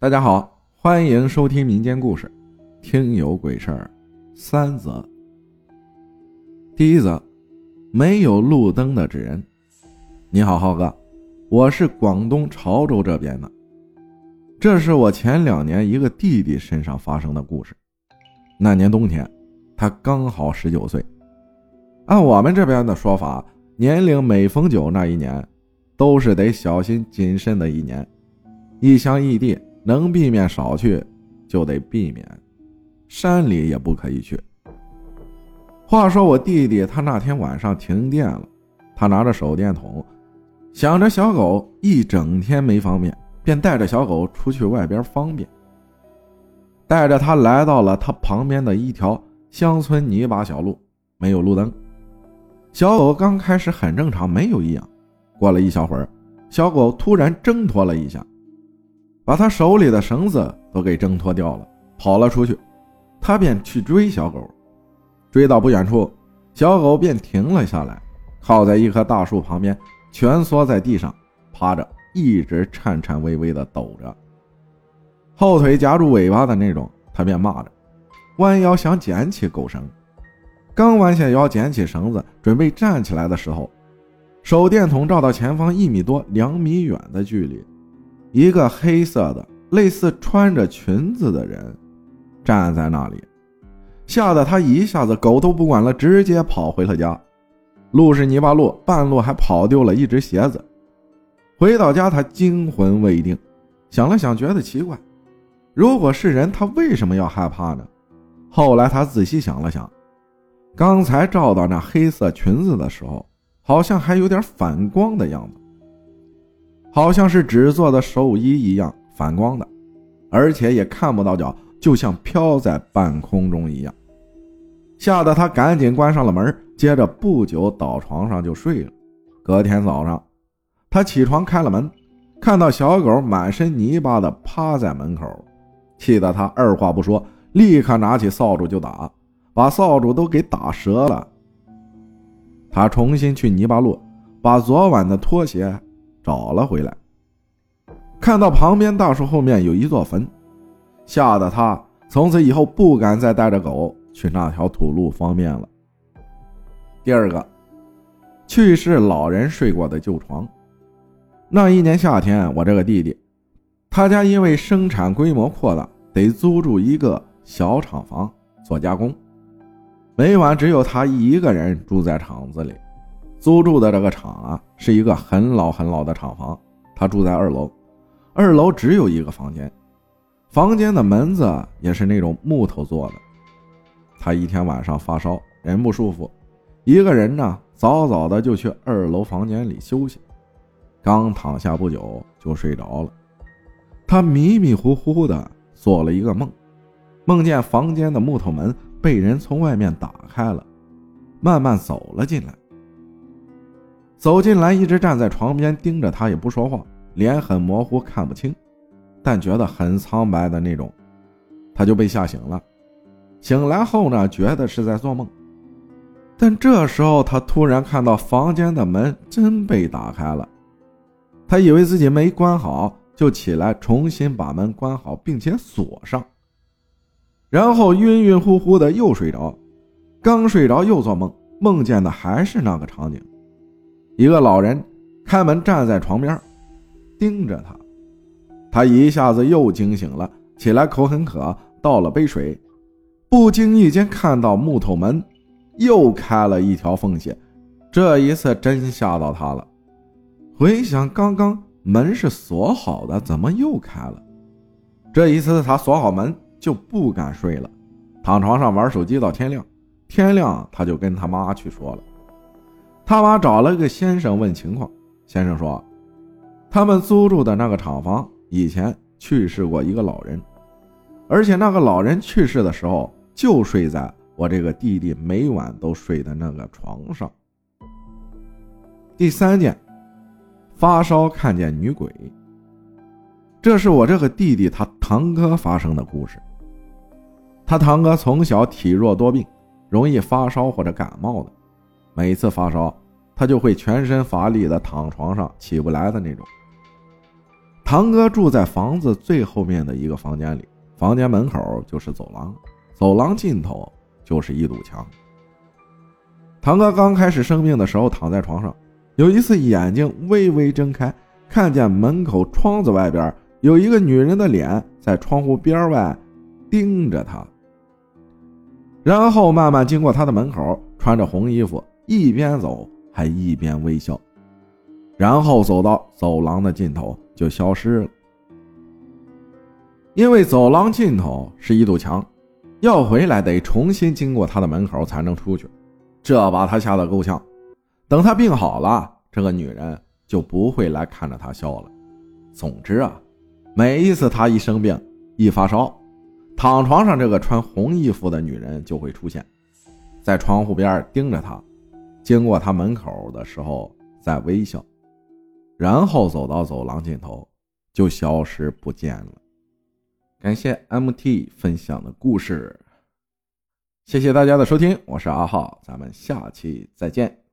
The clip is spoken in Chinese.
大家好，欢迎收听民间故事，听有鬼事儿三则。第一则，没有路灯的纸人。你好，浩哥，我是广东潮州这边的。这是我前两年一个弟弟身上发生的故事。那年冬天，他刚好十九岁。按我们这边的说法，年龄每逢九那一年，都是得小心谨慎的一年，异乡异地。能避免少去，就得避免，山里也不可以去。话说我弟弟他那天晚上停电了，他拿着手电筒，想着小狗一整天没方便，便带着小狗出去外边方便。带着他来到了他旁边的一条乡村泥巴小路，没有路灯。小狗刚开始很正常，没有异样。过了一小会儿，小狗突然挣脱了一下。把他手里的绳子都给挣脱掉了，跑了出去。他便去追小狗，追到不远处，小狗便停了下来，靠在一棵大树旁边，蜷缩在地上趴着，一直颤颤巍巍地抖着，后腿夹住尾巴的那种。他便骂着，弯腰想捡起狗绳。刚弯下腰捡起绳子，准备站起来的时候，手电筒照到前方一米多、两米远的距离。一个黑色的、类似穿着裙子的人站在那里，吓得他一下子狗都不管了，直接跑回了家。路是泥巴路，半路还跑丢了一只鞋子。回到家，他惊魂未定，想了想，觉得奇怪：如果是人，他为什么要害怕呢？后来他仔细想了想，刚才照到那黑色裙子的时候，好像还有点反光的样子。好像是纸做的寿衣一样反光的，而且也看不到脚，就像飘在半空中一样。吓得他赶紧关上了门，接着不久倒床上就睡了。隔天早上，他起床开了门，看到小狗满身泥巴的趴在门口，气得他二话不说，立刻拿起扫帚就打，把扫帚都给打折了。他重新去泥巴路，把昨晚的拖鞋。找了回来，看到旁边大树后面有一座坟，吓得他从此以后不敢再带着狗去那条土路方便了。第二个，去世老人睡过的旧床。那一年夏天，我这个弟弟，他家因为生产规模扩大，得租住一个小厂房做加工，每晚只有他一个人住在厂子里。租住的这个厂啊，是一个很老很老的厂房。他住在二楼，二楼只有一个房间，房间的门子也是那种木头做的。他一天晚上发烧，人不舒服，一个人呢，早早的就去二楼房间里休息。刚躺下不久就睡着了。他迷迷糊糊的做了一个梦，梦见房间的木头门被人从外面打开了，慢慢走了进来。走进来，一直站在床边盯着他，也不说话，脸很模糊，看不清，但觉得很苍白的那种。他就被吓醒了。醒来后呢，觉得是在做梦。但这时候他突然看到房间的门真被打开了，他以为自己没关好，就起来重新把门关好，并且锁上。然后晕晕乎乎的又睡着，刚睡着又做梦，梦见的还是那个场景。一个老人开门站在床边，盯着他，他一下子又惊醒了，起来口很渴，倒了杯水，不经意间看到木头门又开了一条缝隙，这一次真吓到他了。回想刚刚门是锁好的，怎么又开了？这一次他锁好门就不敢睡了，躺床上玩手机到天亮，天亮他就跟他妈去说了。他妈找了个先生问情况，先生说，他们租住的那个厂房以前去世过一个老人，而且那个老人去世的时候就睡在我这个弟弟每晚都睡的那个床上。第三件，发烧看见女鬼。这是我这个弟弟他堂哥发生的故事。他堂哥从小体弱多病，容易发烧或者感冒的。每次发烧，他就会全身乏力的躺床上起不来的那种。堂哥住在房子最后面的一个房间里，房间门口就是走廊，走廊尽头就是一堵墙。堂哥刚开始生病的时候躺在床上，有一次眼睛微微睁开，看见门口窗子外边有一个女人的脸在窗户边外盯着他，然后慢慢经过他的门口，穿着红衣服，一边走还一边微笑。然后走到走廊的尽头就消失了，因为走廊尽头是一堵墙，要回来得重新经过他的门口才能出去，这把他吓得够呛。等他病好了，这个女人就不会来看着他笑了。总之啊，每一次他一生病、一发烧，躺床上这个穿红衣服的女人就会出现，在窗户边盯着他，经过他门口的时候在微笑。然后走到走廊尽头，就消失不见了。感谢 MT 分享的故事，谢谢大家的收听，我是阿浩，咱们下期再见。